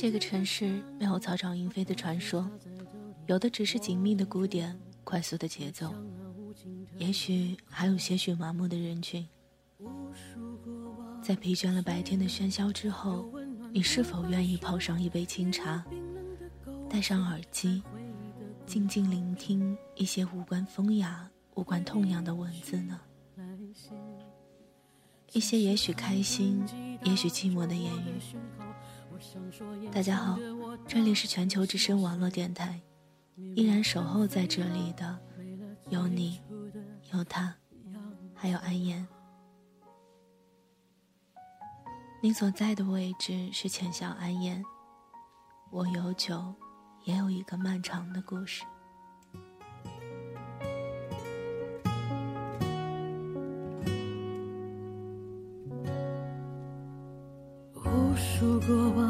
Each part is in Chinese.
这个城市没有草长莺飞的传说，有的只是紧密的鼓点、快速的节奏。也许还有些许麻木的人群。在疲倦了白天的喧嚣之后，你是否愿意泡上一杯清茶，戴上耳机，静静聆听一些无关风雅、无关痛痒的文字呢？一些也许开心，也许寂寞的言语。大家好，这里是全球之声网络电台，依然守候在这里的有你。有他，还有安言。您所在的位置是浅笑安言。我有酒，也有一个漫长的故事。无数过往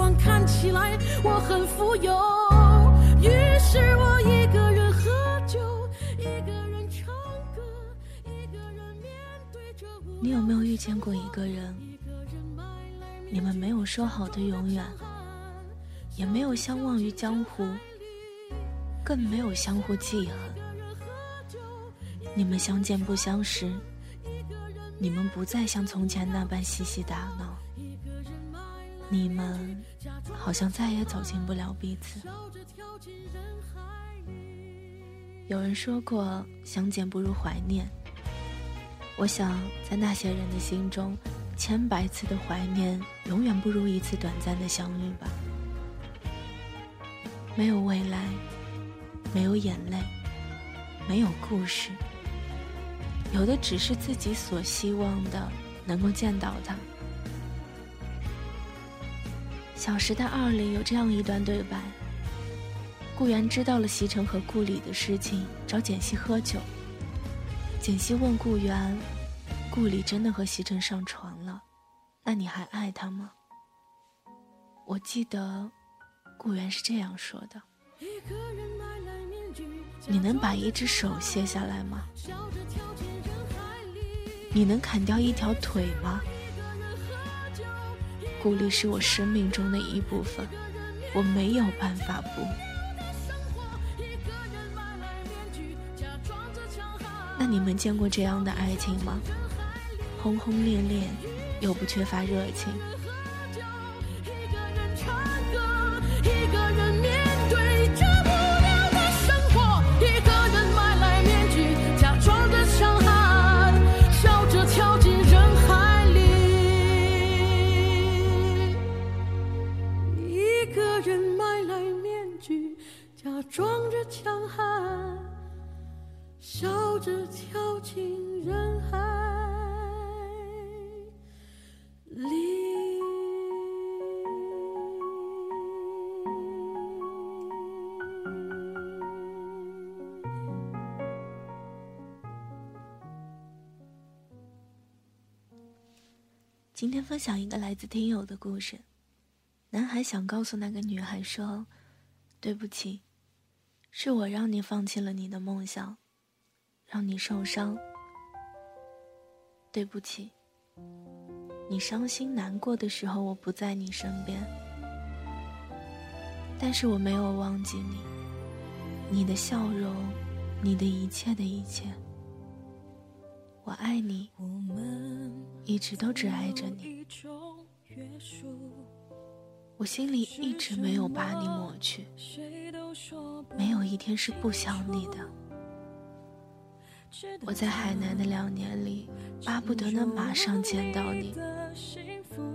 子，尽管看起来我很富有。于是我一个人。你有没有遇见过一个人？你们没有说好的永远，也没有相忘于江湖，更没有相互记恨。你们相见不相识，你们不再像从前那般嬉戏打闹，你们好像再也走进不了彼此。有人说过，相见不如怀念。我想，在那些人的心中，千百次的怀念，永远不如一次短暂的相遇吧。没有未来，没有眼泪，没有故事，有的只是自己所希望的，能够见到他。《小时代二》里有这样一段对白：顾源知道了席城和顾里的事情，找简溪喝酒。简溪问顾源：“顾里真的和席城上床了，那你还爱他吗？”我记得，顾源是这样说的：“你能把一只手卸下来吗？你能砍掉一条腿吗？孤立是我生命中的一部分，我没有办法不。”那你们见过这样的爱情吗？轰轰烈烈，又不缺乏热情。享一个来自听友的故事。男孩想告诉那个女孩说：“对不起，是我让你放弃了你的梦想，让你受伤。对不起，你伤心难过的时候我不在你身边，但是我没有忘记你，你的笑容，你的一切的一切。我爱你。”一直都只爱着你，我心里一直没有把你抹去，没有一天是不想你的。我在海南的两年里，巴不得能马上见到你，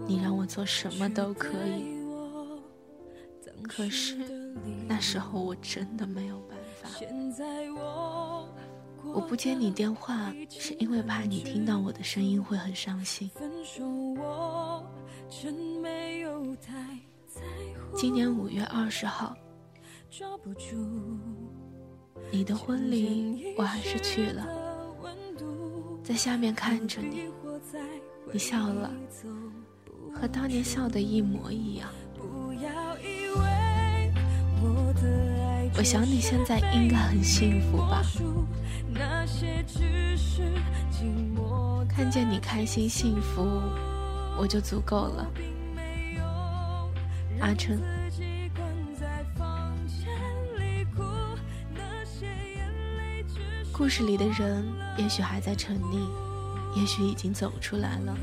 你让我做什么都可以，可是那时候我真的没有办法。我不接你电话，是因为怕你听到我的声音会很伤心。今年五月二十号，你的婚礼我还是去了，在下面看着你，你笑了，和当年笑的一模一样。我我想你现在应该很幸福吧？看见你开心幸福，我就足够了。阿春。故事里的人也许还在沉溺，也许已经走出来了。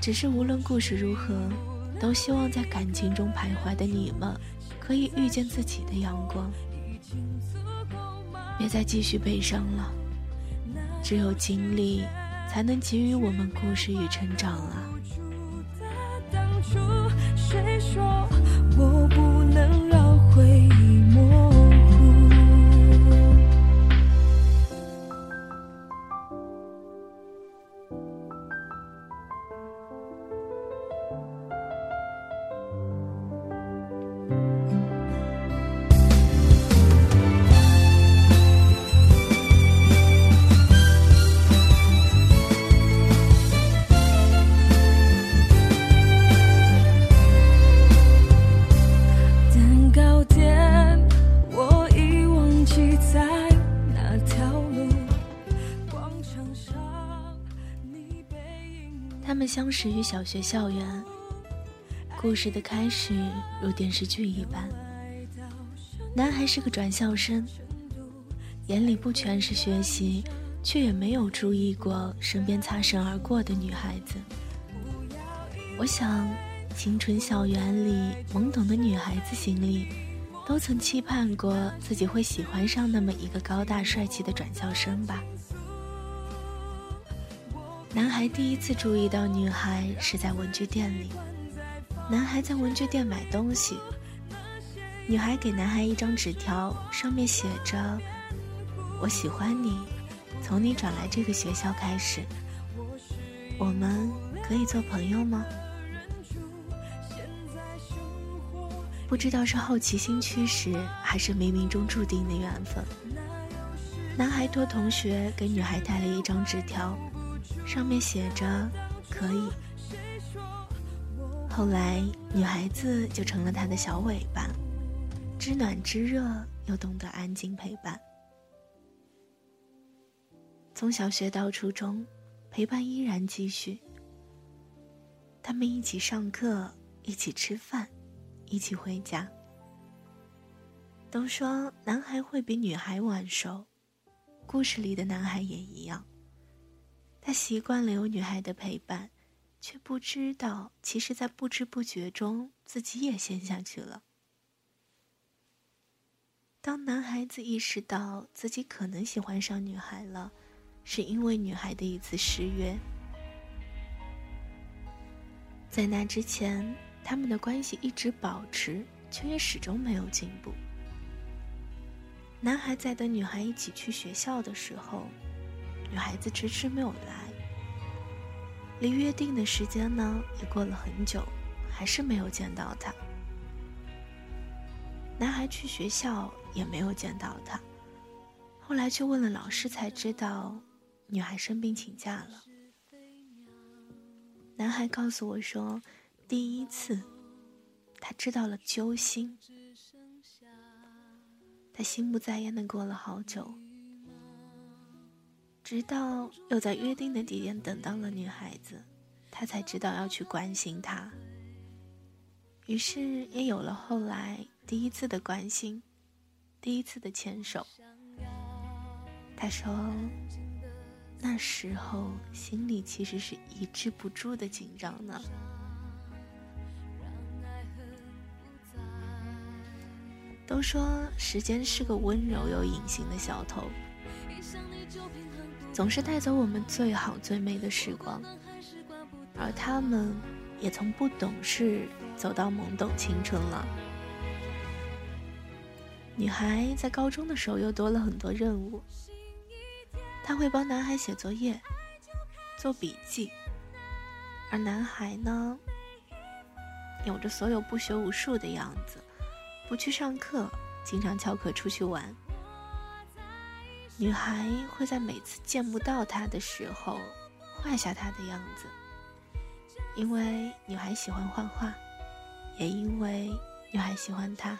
只是无论故事如何，都希望在感情中徘徊的你们，可以遇见自己的阳光。别再继续悲伤了，只有经历，才能给予我们故事与成长啊。谁说我不始于小学校园，故事的开始如电视剧一般。男孩是个转校生，眼里不全是学习，却也没有注意过身边擦身而过的女孩子。我想，青春校园里懵懂的女孩子心里，都曾期盼过自己会喜欢上那么一个高大帅气的转校生吧。男孩第一次注意到女孩是在文具店里。男孩在文具店买东西，女孩给男孩一张纸条，上面写着：“我喜欢你，从你转来这个学校开始，我们可以做朋友吗？”不知道是好奇心驱使，还是冥冥中注定的缘分。男孩托同学给女孩带了一张纸条。上面写着“可以”。后来，女孩子就成了他的小尾巴，知暖知热，又懂得安静陪伴。从小学到初中，陪伴依然继续。他们一起上课，一起吃饭，一起回家。都说男孩会比女孩晚熟，故事里的男孩也一样。他习惯了有女孩的陪伴，却不知道，其实，在不知不觉中，自己也陷下去了。当男孩子意识到自己可能喜欢上女孩了，是因为女孩的一次失约。在那之前，他们的关系一直保持，却也始终没有进步。男孩在等女孩一起去学校的时候。女孩子迟迟没有来，离约定的时间呢也过了很久，还是没有见到他。男孩去学校也没有见到他，后来去问了老师才知道，女孩生病请假了。男孩告诉我说，第一次，他知道了揪心，他心不在焉的过了好久。直到又在约定的地点等到了女孩子，他才知道要去关心她。于是也有了后来第一次的关心，第一次的牵手。他说，那时候心里其实是抑制不住的紧张呢。都说时间是个温柔又隐形的小偷。总是带走我们最好最美的时光，而他们也从不懂事走到懵懂青春了。女孩在高中的时候又多了很多任务，她会帮男孩写作业、做笔记，而男孩呢，有着所有不学无术的样子，不去上课，经常翘课出去玩。女孩会在每次见不到他的时候画下他的样子，因为女孩喜欢画画，也因为女孩喜欢他。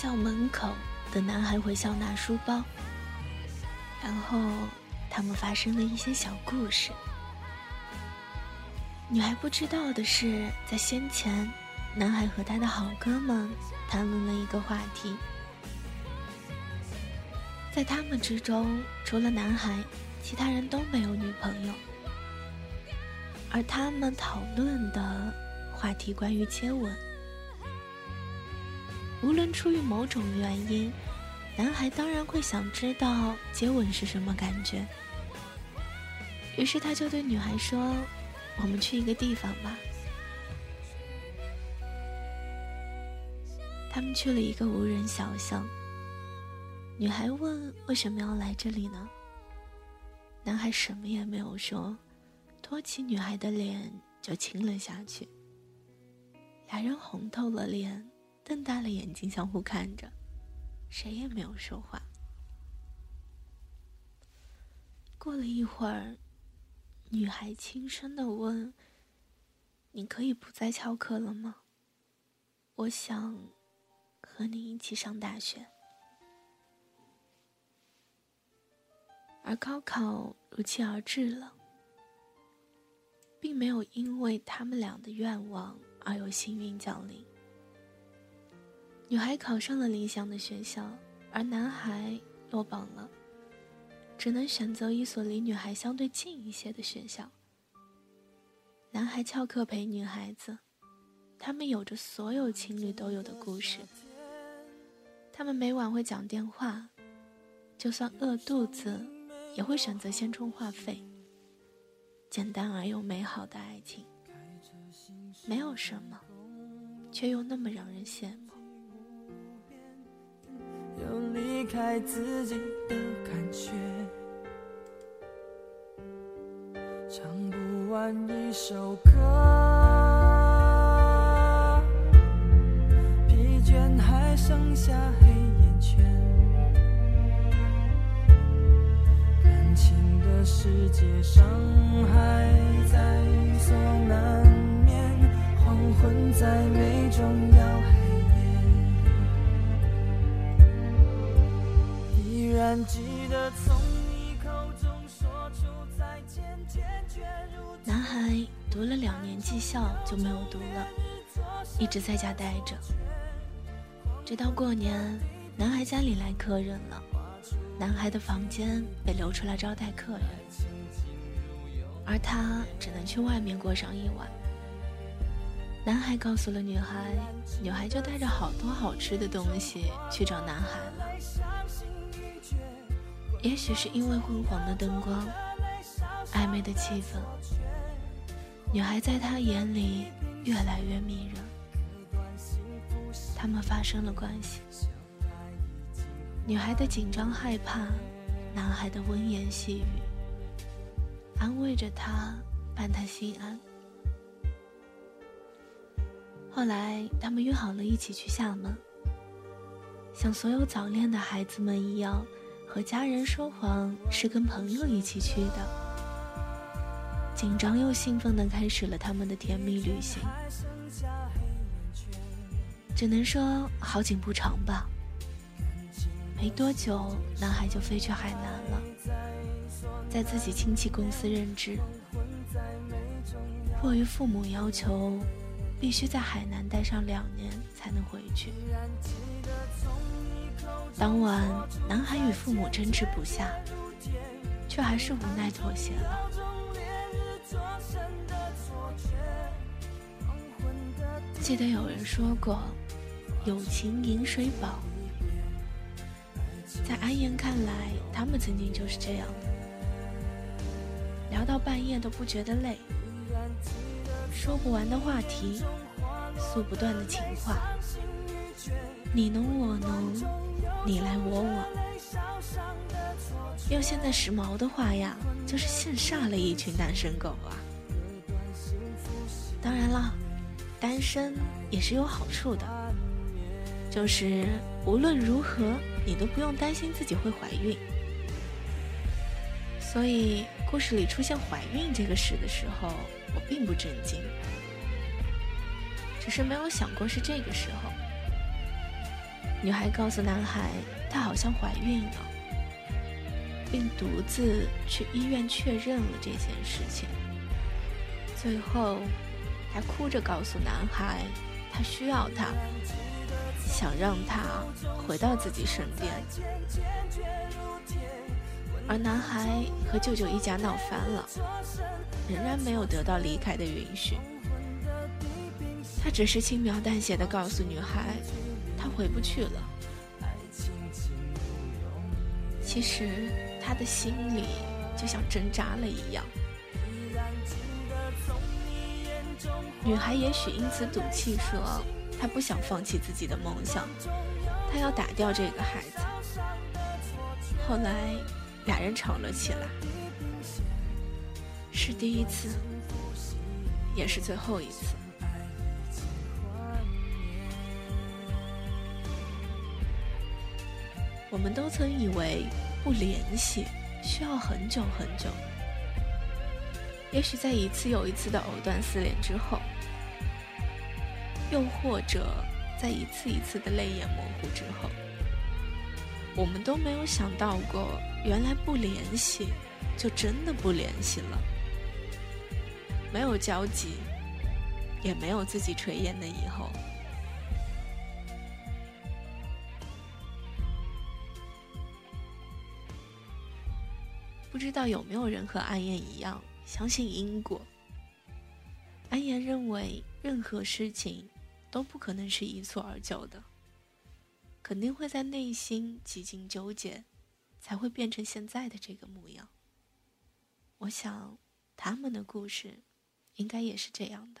校门口等男孩回校拿书包，然后他们发生了一些小故事。女孩不知道的是，在先前，男孩和他的好哥们谈论了一个话题，在他们之中，除了男孩，其他人都没有女朋友，而他们讨论的话题关于接吻。无论出于某种原因，男孩当然会想知道接吻是什么感觉。于是他就对女孩说：“我们去一个地方吧。”他们去了一个无人小巷。女孩问：“为什么要来这里呢？”男孩什么也没有说，托起女孩的脸就亲了下去。俩人红透了脸。瞪大了眼睛，相互看着，谁也没有说话。过了一会儿，女孩轻声的问：“你可以不再翘课了吗？我想和你一起上大学。”而高考如期而至了，并没有因为他们俩的愿望而有幸运降临。女孩考上了理想的学校，而男孩落榜了，只能选择一所离女孩相对近一些的学校。男孩翘课陪女孩子，他们有着所有情侣都有的故事。他们每晚会讲电话，就算饿肚子，也会选择先充话费。简单而又美好的爱情，没有什么，却又那么让人羡慕。有离开自己的感觉，唱不完一首歌，疲倦还剩下黑眼圈，感情的世界伤害就没有读了，一直在家待着。直到过年，男孩家里来客人了，男孩的房间被留出来招待客人，而他只能去外面过上一晚。男孩告诉了女孩，女孩就带着好多好吃的东西去找男孩了。也许是因为昏黄的灯光、暧昧的气氛，女孩在他眼里越来越迷人。他们发生了关系，女孩的紧张害怕，男孩的温言细语，安慰着他，伴他心安。后来，他们约好了一起去厦门，像所有早恋的孩子们一样。和家人说谎是跟朋友一起去的，紧张又兴奋地开始了他们的甜蜜旅行。只能说好景不长吧。没多久，男孩就飞去海南了，在自己亲戚公司任职。迫于父母要求，必须在海南待上两年才能回去。当晚，男孩与父母争执不下，却还是无奈妥协了。记得有人说过：“友情饮水饱。”在安言看来，他们曾经就是这样，聊到半夜都不觉得累，说不完的话题，诉不断的情话，你侬我侬，你来我往。用现在时髦的话呀，就是羡煞了一群单身狗啊！当然了，单身也是有好处的，就是无论如何。你都不用担心自己会怀孕，所以故事里出现怀孕这个事的时候，我并不震惊，只是没有想过是这个时候。女孩告诉男孩，她好像怀孕了，并独自去医院确认了这件事情，最后还哭着告诉男孩，她需要他。想让他回到自己身边，而男孩和舅舅一家闹翻了，仍然没有得到离开的允许。他只是轻描淡写的告诉女孩，他回不去了。其实他的心里就像针扎了一样。女孩也许因此赌气说。她不想放弃自己的梦想，她要打掉这个孩子。后来，俩人吵了起来，是第一次，也是最后一次。我们都曾以为不联系需要很久很久，也许在一次又一次的藕断丝连之后。又或者，在一次一次的泪眼模糊之后，我们都没有想到过，原来不联系，就真的不联系了。没有交集，也没有自己垂涎的以后。不知道有没有人和暗夜一样，相信因果？安言认为，任何事情。都不可能是一蹴而就的，肯定会在内心几经纠结，才会变成现在的这个模样。我想，他们的故事，应该也是这样的。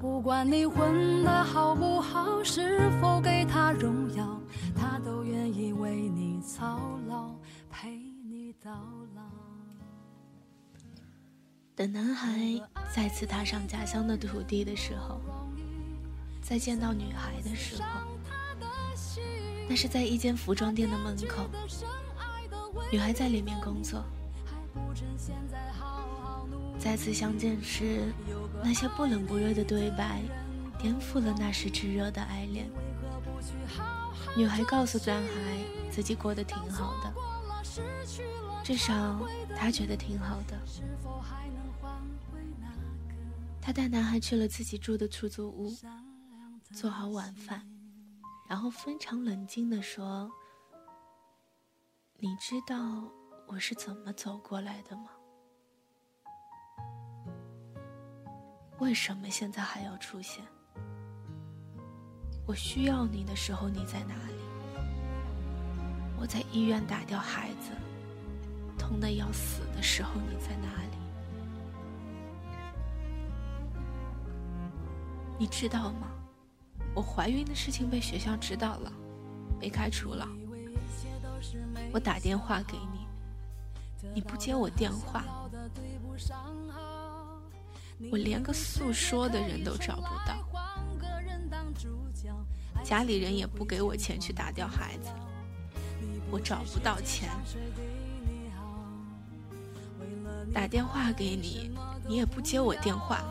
不管你混得好不好，是否给他荣耀，他都愿意为你操劳。陪你到老等男孩再次踏上家乡的土地的时候，再见到女孩的时候，那是在一间服装店的门口。女孩在里面工作。再次相见时，那些不冷不热的对白，颠覆了那时炙热的爱恋。女孩告诉男孩，自己过得挺好的。至少他觉得挺好的。他带男孩去了自己住的出租屋，做好晚饭，然后非常冷静地说：“你知道我是怎么走过来的吗？为什么现在还要出现？我需要你的时候你在哪里？我在医院打掉孩子，痛得要死的时候你在哪里？”你知道吗？我怀孕的事情被学校知道了，被开除了。我打电话给你，你不接我电话。我连个诉说的人都找不到，家里人也不给我钱去打掉孩子，我找不到钱。打电话给你，你也不接我电话。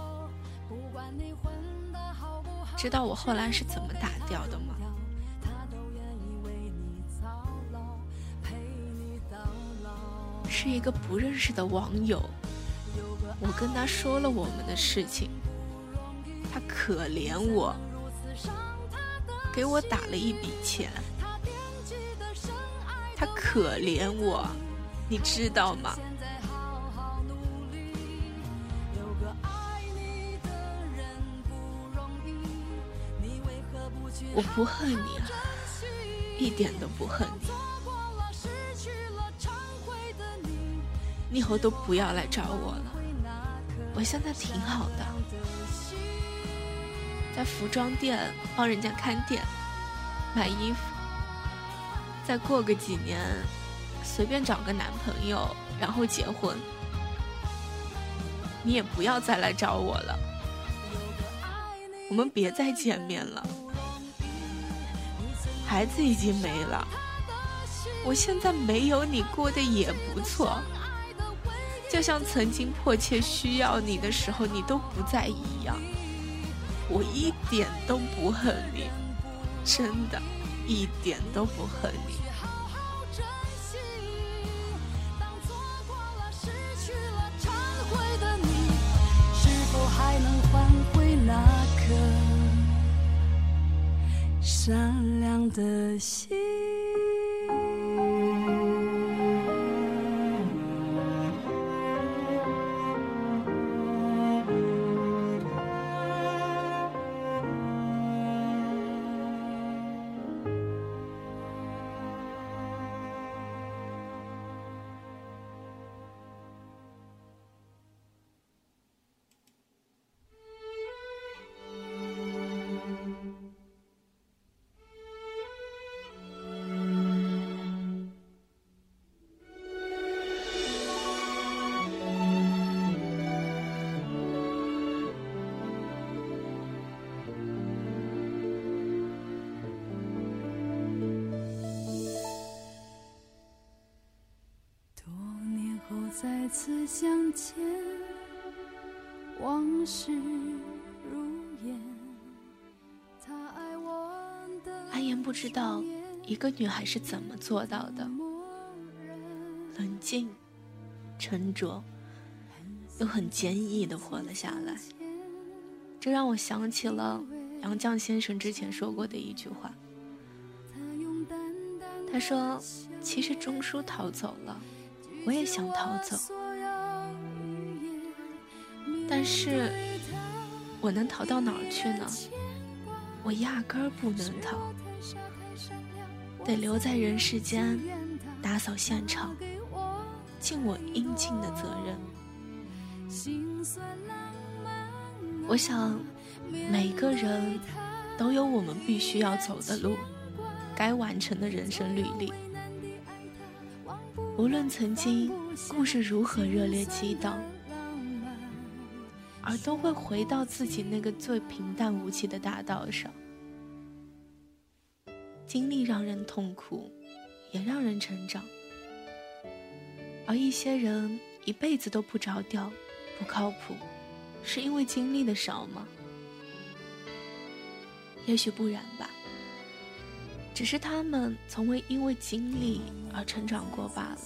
知道我后来是怎么打掉的吗？是一个不认识的网友，我跟他说了我们的事情，他可怜我，给我打了一笔钱，他可怜我，你知道吗？我不恨你啊，一点都不恨你。你以后都不要来找我了，我现在挺好的，在服装店帮人家看店，买衣服。再过个几年，随便找个男朋友，然后结婚。你也不要再来找我了，我们别再见面了。孩子已经没了，我现在没有你过得也不错，就像曾经迫切需要你的时候你都不在一样。我一点都不恨你，真的，一点都不恨你。是否还能换回那颗？善良的心。次相见，往事如烟。他爱我的阿言不知道一个女孩是怎么做到的，冷静、沉着，又很坚毅的活了下来。这让我想起了杨绛先生之前说过的一句话。他说：“其实钟书逃走了。”我也想逃走，但是我能逃到哪儿去呢？我压根儿不能逃，得留在人世间，打扫现场，尽我应尽的责任。我想，每个人都有我们必须要走的路，该完成的人生履历。无论曾经故事如何热烈激荡，而都会回到自己那个最平淡无奇的大道上。经历让人痛苦，也让人成长。而一些人一辈子都不着调、不靠谱，是因为经历的少吗？也许不然吧。只是他们从未因为经历而成长过罢了。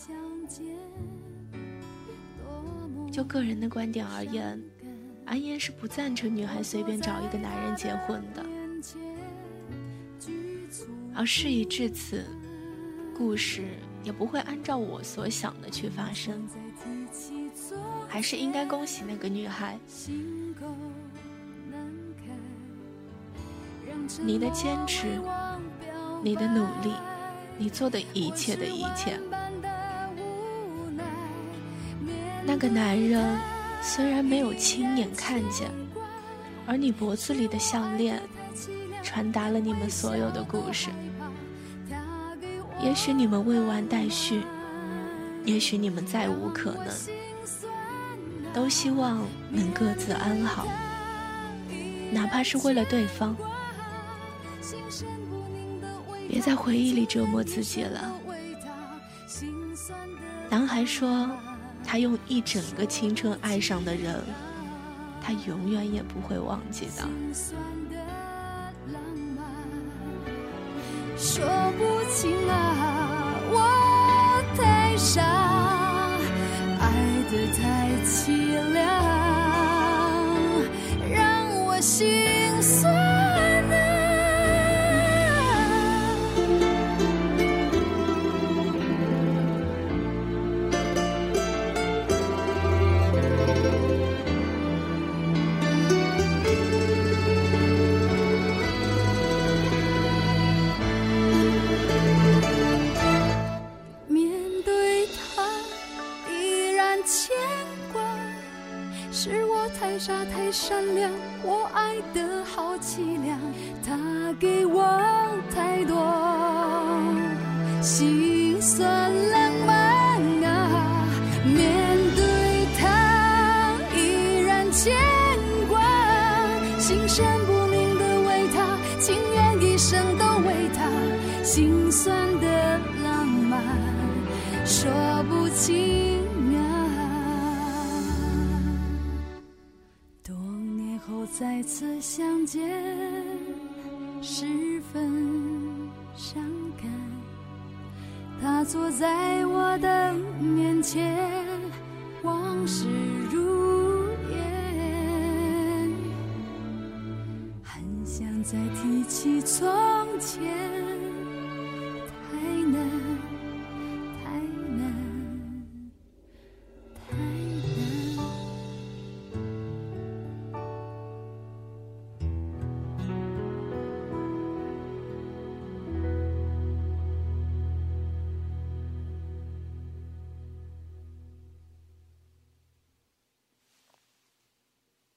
就个人的观点而言，安嫣是不赞成女孩随便找一个男人结婚的。而事已至此，故事也不会按照我所想的去发生。还是应该恭喜那个女孩，你的坚持，你的努力，你做的一切的一切。那个男人虽然没有亲眼看见，而你脖子里的项链，传达了你们所有的故事。也许你们未完待续，也许你们再无可能，都希望能各自安好，哪怕是为了对方。别在回忆里折磨自己了。男孩说，他用一整个青春爱上的人，他永远也不会忘记的。说不清啊，我太傻，爱得太凄凉，的浪漫说不清啊！多年后。再次相见，十分伤感。他坐在我的面前，往事如烟，很想再提起从前。